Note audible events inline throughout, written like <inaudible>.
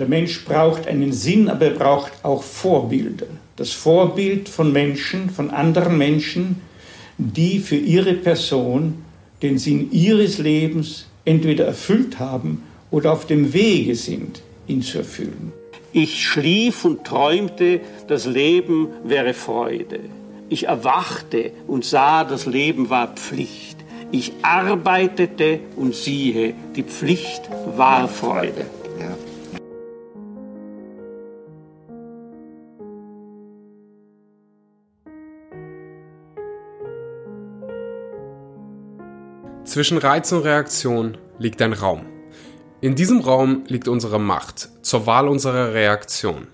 Der Mensch braucht einen Sinn, aber er braucht auch Vorbilder. Das Vorbild von Menschen, von anderen Menschen, die für ihre Person den Sinn ihres Lebens entweder erfüllt haben oder auf dem Wege sind, ihn zu erfüllen. Ich schlief und träumte, das Leben wäre Freude. Ich erwachte und sah, das Leben war Pflicht. Ich arbeitete und siehe, die Pflicht war Freude. Zwischen Reiz und Reaktion liegt ein Raum. In diesem Raum liegt unsere Macht zur Wahl unserer Reaktion.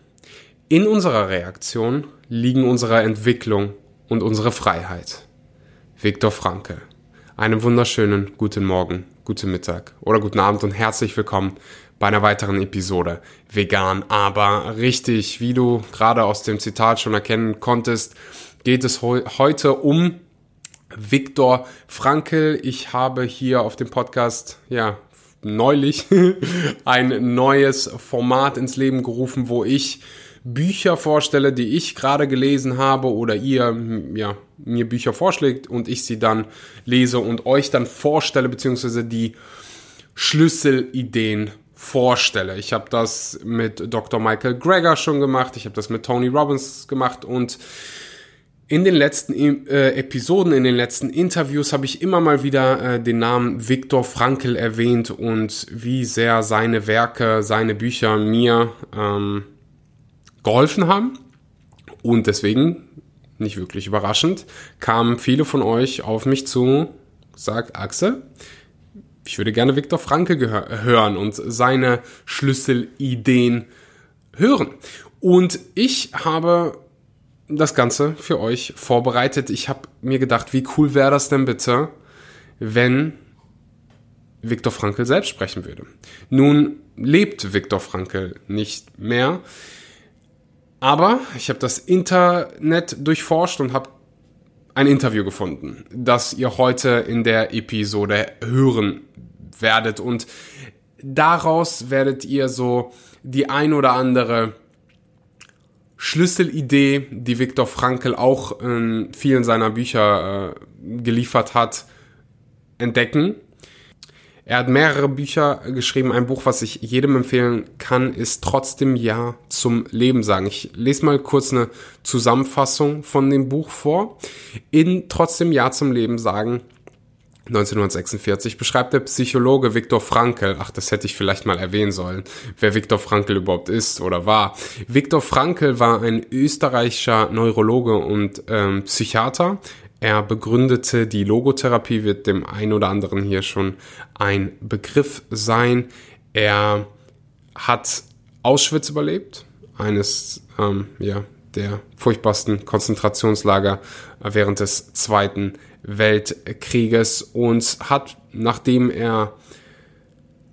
In unserer Reaktion liegen unsere Entwicklung und unsere Freiheit. Viktor Frankl. Einen wunderschönen guten Morgen, guten Mittag oder guten Abend und herzlich willkommen bei einer weiteren Episode Vegan, aber richtig, wie du gerade aus dem Zitat schon erkennen konntest, geht es heute um Viktor Frankl. Ich habe hier auf dem Podcast, ja, neulich <laughs> ein neues Format ins Leben gerufen, wo ich Bücher vorstelle, die ich gerade gelesen habe oder ihr ja, mir Bücher vorschlägt und ich sie dann lese und euch dann vorstelle, beziehungsweise die Schlüsselideen vorstelle. Ich habe das mit Dr. Michael Greger schon gemacht, ich habe das mit Tony Robbins gemacht und in den letzten äh, Episoden, in den letzten Interviews habe ich immer mal wieder äh, den Namen Viktor Frankl erwähnt und wie sehr seine Werke, seine Bücher mir ähm, geholfen haben. Und deswegen, nicht wirklich überraschend, kamen viele von euch auf mich zu, sagt Axel, ich würde gerne Viktor Frankl hören und seine Schlüsselideen hören. Und ich habe das Ganze für euch vorbereitet. Ich habe mir gedacht, wie cool wäre das denn bitte, wenn Viktor Frankl selbst sprechen würde. Nun lebt Viktor Frankl nicht mehr, aber ich habe das Internet durchforscht und habe ein Interview gefunden, das ihr heute in der Episode hören werdet und daraus werdet ihr so die ein oder andere Schlüsselidee, die Viktor Frankl auch in vielen seiner Bücher äh, geliefert hat, entdecken. Er hat mehrere Bücher geschrieben. Ein Buch, was ich jedem empfehlen kann, ist trotzdem Ja zum Leben sagen. Ich lese mal kurz eine Zusammenfassung von dem Buch vor. In Trotzdem Ja zum Leben sagen 1946 beschreibt der Psychologe Viktor Frankl, ach, das hätte ich vielleicht mal erwähnen sollen, wer Viktor Frankl überhaupt ist oder war. Viktor Frankl war ein österreichischer Neurologe und ähm, Psychiater. Er begründete die Logotherapie, wird dem einen oder anderen hier schon ein Begriff sein. Er hat Auschwitz überlebt, eines ähm, ja, der furchtbarsten Konzentrationslager während des Zweiten Weltkrieges und hat, nachdem er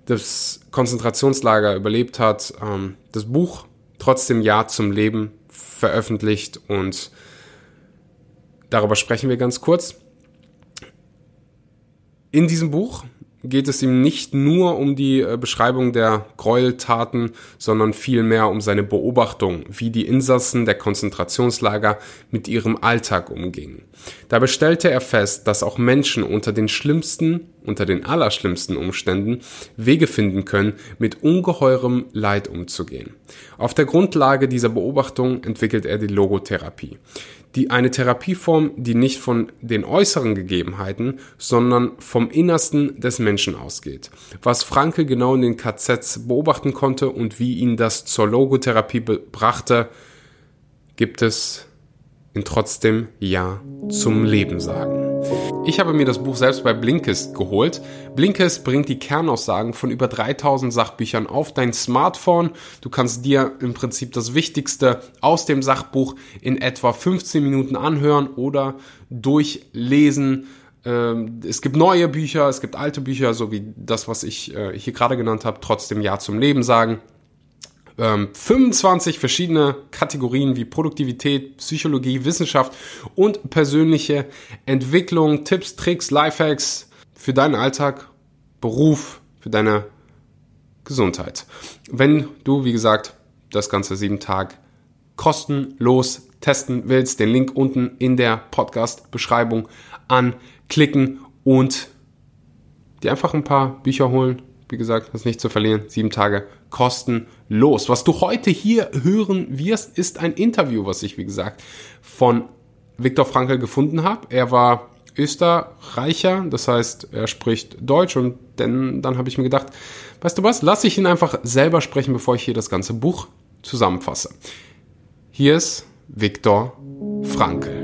das Konzentrationslager überlebt hat, ähm, das Buch trotzdem Ja zum Leben veröffentlicht und darüber sprechen wir ganz kurz. In diesem Buch geht es ihm nicht nur um die äh, Beschreibung der Gräueltaten, sondern vielmehr um seine Beobachtung, wie die Insassen der Konzentrationslager mit ihrem Alltag umgingen. Dabei stellte er fest, dass auch Menschen unter den schlimmsten, unter den allerschlimmsten Umständen Wege finden können, mit ungeheurem Leid umzugehen. Auf der Grundlage dieser Beobachtung entwickelt er die Logotherapie die eine Therapieform, die nicht von den äußeren Gegebenheiten, sondern vom Innersten des Menschen ausgeht. Was Franke genau in den KZs beobachten konnte und wie ihn das zur Logotherapie brachte, gibt es in trotzdem Ja zum Leben sagen. Ich habe mir das Buch selbst bei Blinkist geholt. Blinkist bringt die Kernaussagen von über 3000 Sachbüchern auf dein Smartphone. Du kannst dir im Prinzip das Wichtigste aus dem Sachbuch in etwa 15 Minuten anhören oder durchlesen. Ähm, es gibt neue Bücher, es gibt alte Bücher, so wie das, was ich äh, hier gerade genannt habe, trotzdem Ja zum Leben sagen ähm, 25 verschiedene Kategorien wie Produktivität, Psychologie, Wissenschaft und persönliche Entwicklung, Tipps, Tricks, Lifehacks für deinen Alltag, Beruf, für deine Gesundheit. Wenn du, wie gesagt, das Ganze sieben Tage kostenlos testen willst, den Link unten in der Podcast-Beschreibung anklicken und dir einfach ein paar Bücher holen. Wie gesagt, das nicht zu verlieren. Sieben Tage kostenlos. Was du heute hier hören wirst, ist ein Interview, was ich, wie gesagt, von Viktor Frankl gefunden habe. Er war Österreicher, das heißt, er spricht Deutsch und denn, dann habe ich mir gedacht, weißt du was, lass ich ihn einfach selber sprechen, bevor ich hier das ganze Buch zusammenfasse. Hier ist Viktor Frankl.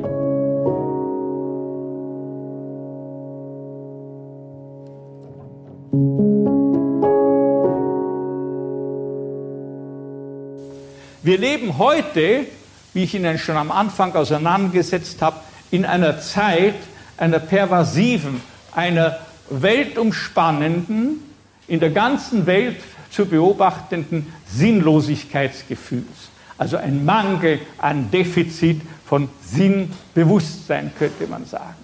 Wir leben heute, wie ich Ihnen schon am Anfang auseinandergesetzt habe, in einer Zeit einer pervasiven, einer weltumspannenden, in der ganzen Welt zu beobachtenden Sinnlosigkeitsgefühls. Also ein Mangel, ein Defizit von Sinnbewusstsein, könnte man sagen.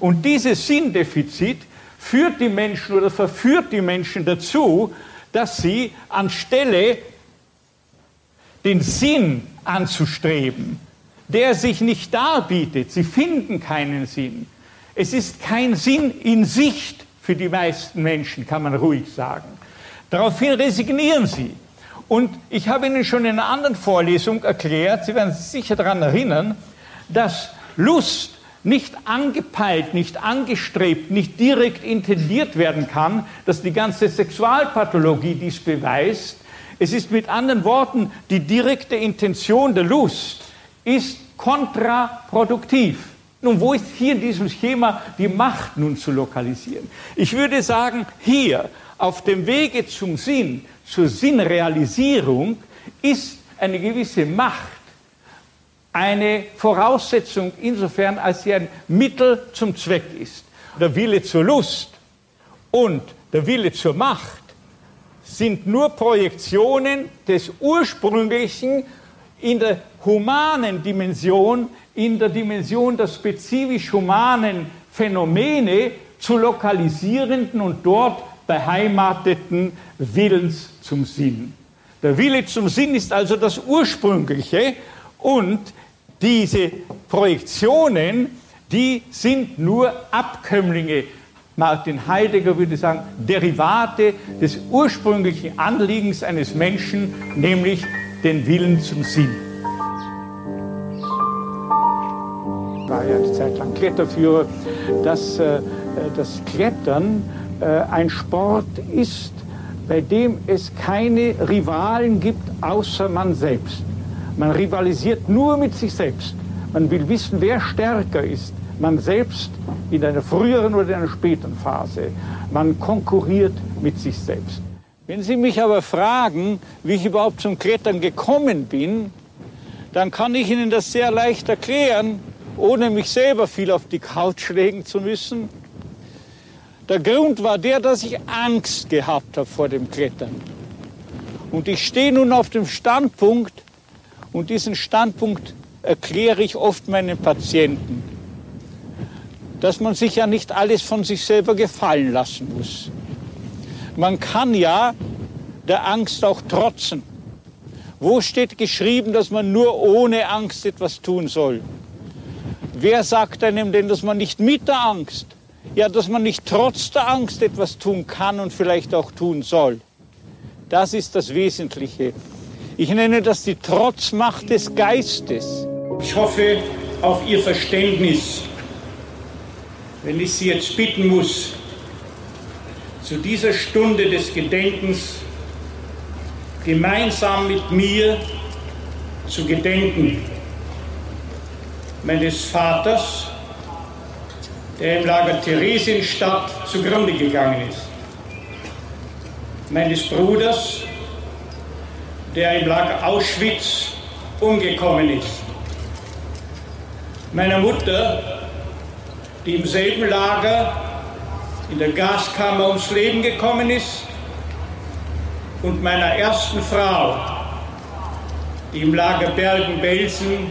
Und dieses Sinndefizit führt die Menschen oder verführt die Menschen dazu, dass sie anstelle den Sinn anzustreben, der sich nicht darbietet. Sie finden keinen Sinn. Es ist kein Sinn in Sicht für die meisten Menschen, kann man ruhig sagen. Daraufhin resignieren sie. Und ich habe Ihnen schon in einer anderen Vorlesung erklärt, Sie werden sich sicher daran erinnern, dass Lust nicht angepeilt, nicht angestrebt, nicht direkt intendiert werden kann, dass die ganze Sexualpathologie dies beweist, es ist mit anderen Worten, die direkte Intention der Lust ist kontraproduktiv. Nun, wo ist hier in diesem Schema die Macht nun zu lokalisieren? Ich würde sagen, hier auf dem Wege zum Sinn, zur Sinnrealisierung, ist eine gewisse Macht eine Voraussetzung insofern, als sie ein Mittel zum Zweck ist. Der Wille zur Lust und der Wille zur Macht sind nur Projektionen des ursprünglichen in der humanen Dimension, in der Dimension der spezifisch humanen Phänomene zu lokalisierenden und dort beheimateten Willens zum Sinn. Der Wille zum Sinn ist also das Ursprüngliche und diese Projektionen, die sind nur Abkömmlinge Martin Heidegger würde sagen, Derivate des ursprünglichen Anliegens eines Menschen, nämlich den Willen zum Sinn. Ich war ja eine Zeit lang Kletterführer, dass äh, das Klettern äh, ein Sport ist, bei dem es keine Rivalen gibt, außer man selbst. Man rivalisiert nur mit sich selbst. Man will wissen, wer stärker ist man selbst in einer früheren oder einer späten Phase. Man konkurriert mit sich selbst. Wenn Sie mich aber fragen, wie ich überhaupt zum Klettern gekommen bin, dann kann ich Ihnen das sehr leicht erklären, ohne mich selber viel auf die Couch legen zu müssen. Der Grund war der, dass ich Angst gehabt habe vor dem Klettern. Und ich stehe nun auf dem Standpunkt, und diesen Standpunkt erkläre ich oft meinen Patienten dass man sich ja nicht alles von sich selber gefallen lassen muss. Man kann ja der Angst auch trotzen. Wo steht geschrieben, dass man nur ohne Angst etwas tun soll? Wer sagt einem denn, dass man nicht mit der Angst, ja, dass man nicht trotz der Angst etwas tun kann und vielleicht auch tun soll? Das ist das Wesentliche. Ich nenne das die Trotzmacht des Geistes. Ich hoffe auf Ihr Verständnis wenn ich Sie jetzt bitten muss, zu dieser Stunde des Gedenkens gemeinsam mit mir zu gedenken meines Vaters, der im Lager Theresienstadt zugrunde gegangen ist, meines Bruders, der im Lager Auschwitz umgekommen ist, meiner Mutter, die im selben Lager in der Gaskammer ums Leben gekommen ist, und meiner ersten Frau, die im Lager Bergen-Belsen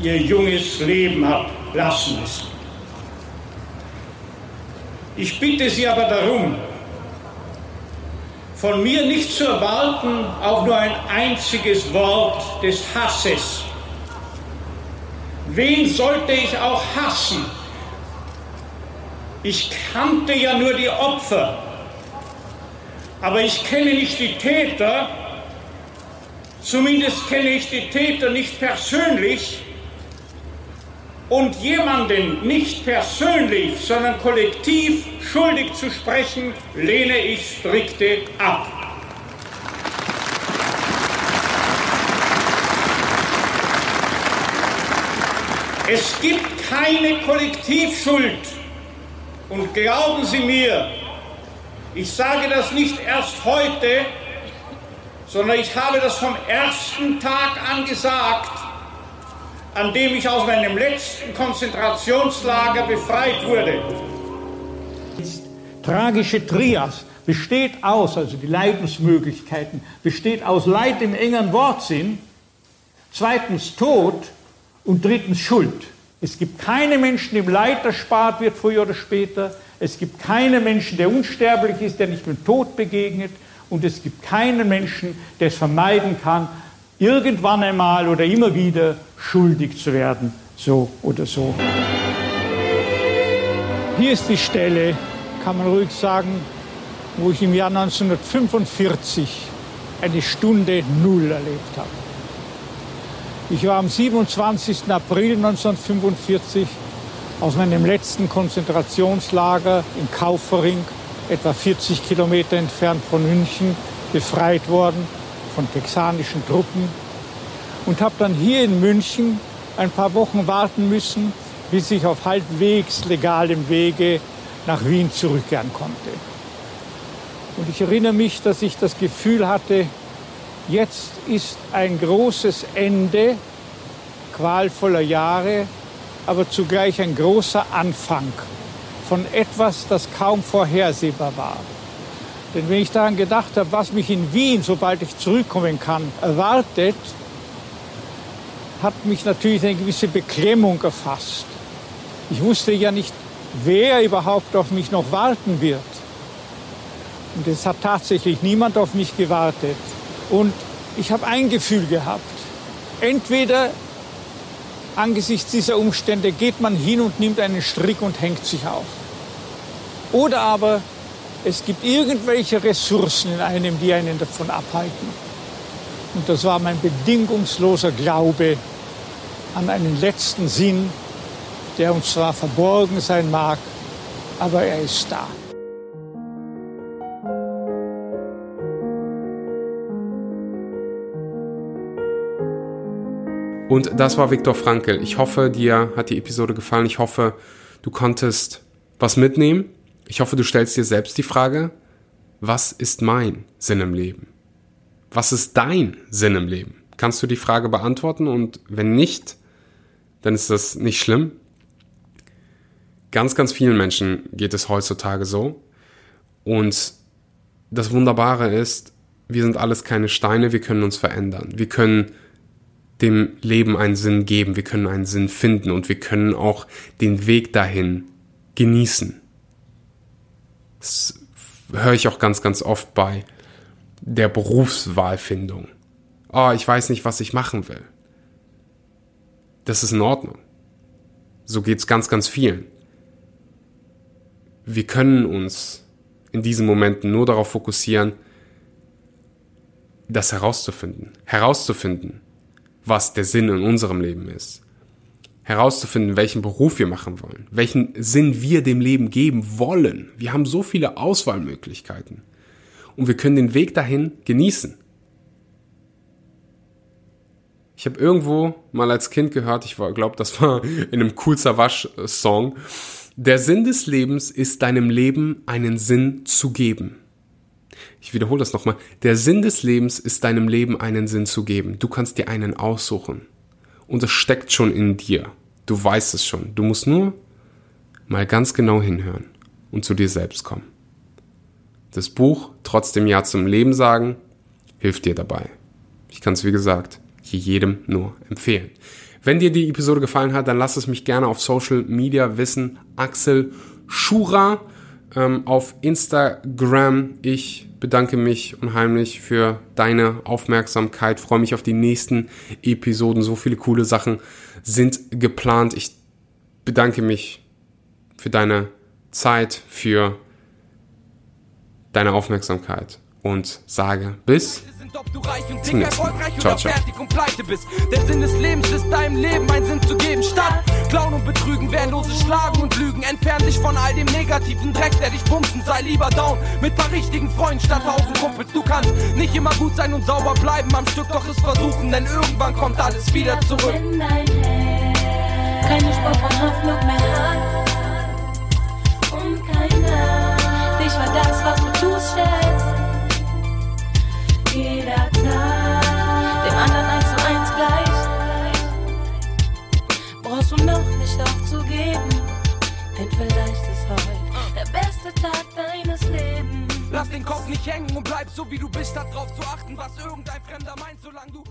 ihr junges Leben hat lassen müssen. Ich bitte Sie aber darum, von mir nicht zu erwarten, auch nur ein einziges Wort des Hasses. Wen sollte ich auch hassen? Ich kannte ja nur die Opfer, aber ich kenne nicht die Täter, zumindest kenne ich die Täter nicht persönlich und jemanden nicht persönlich, sondern kollektiv schuldig zu sprechen, lehne ich strikte ab. Es gibt keine Kollektivschuld. Und glauben Sie mir, ich sage das nicht erst heute, sondern ich habe das vom ersten Tag an gesagt, an dem ich aus meinem letzten Konzentrationslager befreit wurde. Tragische Trias besteht aus, also die Leidensmöglichkeiten, besteht aus Leid im engen Wortsinn, zweitens Tod und drittens Schuld. Es gibt keine Menschen, dem Leid erspart wird, früher oder später. Es gibt keinen Menschen, der unsterblich ist, der nicht mit Tod begegnet. Und es gibt keinen Menschen, der es vermeiden kann, irgendwann einmal oder immer wieder schuldig zu werden, so oder so. Hier ist die Stelle, kann man ruhig sagen, wo ich im Jahr 1945 eine Stunde Null erlebt habe. Ich war am 27. April 1945 aus meinem letzten Konzentrationslager in Kaufering, etwa 40 Kilometer entfernt von München, befreit worden von texanischen Truppen und habe dann hier in München ein paar Wochen warten müssen, bis ich auf halbwegs legalem Wege nach Wien zurückkehren konnte. Und ich erinnere mich, dass ich das Gefühl hatte, jetzt ist ein großes Ende qualvoller Jahre, aber zugleich ein großer Anfang von etwas, das kaum vorhersehbar war. Denn wenn ich daran gedacht habe, was mich in Wien, sobald ich zurückkommen kann, erwartet, hat mich natürlich eine gewisse Beklemmung erfasst. Ich wusste ja nicht, wer überhaupt auf mich noch warten wird. Und es hat tatsächlich niemand auf mich gewartet. Und ich habe ein Gefühl gehabt. Entweder angesichts dieser Umstände geht man hin und nimmt einen Strick und hängt sich auf. Oder aber es gibt irgendwelche Ressourcen in einem, die einen davon abhalten. Und das war mein bedingungsloser Glaube an einen letzten Sinn, der uns zwar verborgen sein mag, aber er ist da. Und das war Viktor Frankl. Ich hoffe, dir hat die Episode gefallen. Ich hoffe, du konntest was mitnehmen. Ich hoffe, du stellst dir selbst die Frage, was ist mein Sinn im Leben? Was ist dein Sinn im Leben? Kannst du die Frage beantworten? Und wenn nicht, dann ist das nicht schlimm. Ganz, ganz vielen Menschen geht es heutzutage so. Und das Wunderbare ist, wir sind alles keine Steine, wir können uns verändern. Wir können dem Leben einen Sinn geben, wir können einen Sinn finden und wir können auch den Weg dahin genießen. Das höre ich auch ganz, ganz oft bei der Berufswahlfindung. Oh, ich weiß nicht, was ich machen will. Das ist in Ordnung. So geht's ganz, ganz vielen. Wir können uns in diesen Momenten nur darauf fokussieren, das herauszufinden. Herauszufinden, was der Sinn in unserem Leben ist. Herauszufinden, welchen Beruf wir machen wollen, welchen Sinn wir dem Leben geben wollen. Wir haben so viele Auswahlmöglichkeiten. Und wir können den Weg dahin genießen. Ich habe irgendwo mal als Kind gehört, ich glaube, das war <laughs> in einem Cool Savage-Song, der Sinn des Lebens ist deinem Leben einen Sinn zu geben. Ich wiederhole das nochmal. Der Sinn des Lebens ist deinem Leben einen Sinn zu geben. Du kannst dir einen aussuchen. Und es steckt schon in dir. Du weißt es schon. Du musst nur mal ganz genau hinhören und zu dir selbst kommen. Das Buch Trotzdem Ja zum Leben sagen hilft dir dabei. Ich kann es, wie gesagt, hier jedem nur empfehlen. Wenn dir die Episode gefallen hat, dann lass es mich gerne auf Social Media wissen. Axel Schura ähm, auf Instagram. Ich bedanke mich unheimlich für deine Aufmerksamkeit, freue mich auf die nächsten Episoden. So viele coole Sachen sind geplant. Ich bedanke mich für deine Zeit, für deine Aufmerksamkeit und sage bis ob du reich und dick, erfolgreich ciao, oder fertig und pleite bist. Der Sinn des Lebens ist deinem Leben einen Sinn zu geben. Statt klauen und betrügen, wehrlose Schlagen und Lügen. Entfern dich von all dem negativen Dreck, der dich bumsen. Sei lieber down mit paar richtigen Freunden statt tausend Kumpels. Du kannst nicht immer gut sein und sauber bleiben am Stück, doch es versuchen, denn irgendwann kommt alles wieder zurück. Keine Spur von Hoffnung mehr hat und keiner dich war das, was du tust, schätzt nicht aufzugeben, denn vielleicht ist heute der beste Tag deines Lebens. Lass den Kopf nicht hängen und bleib so wie du bist, statt drauf zu achten, was irgendein Fremder meint, solange du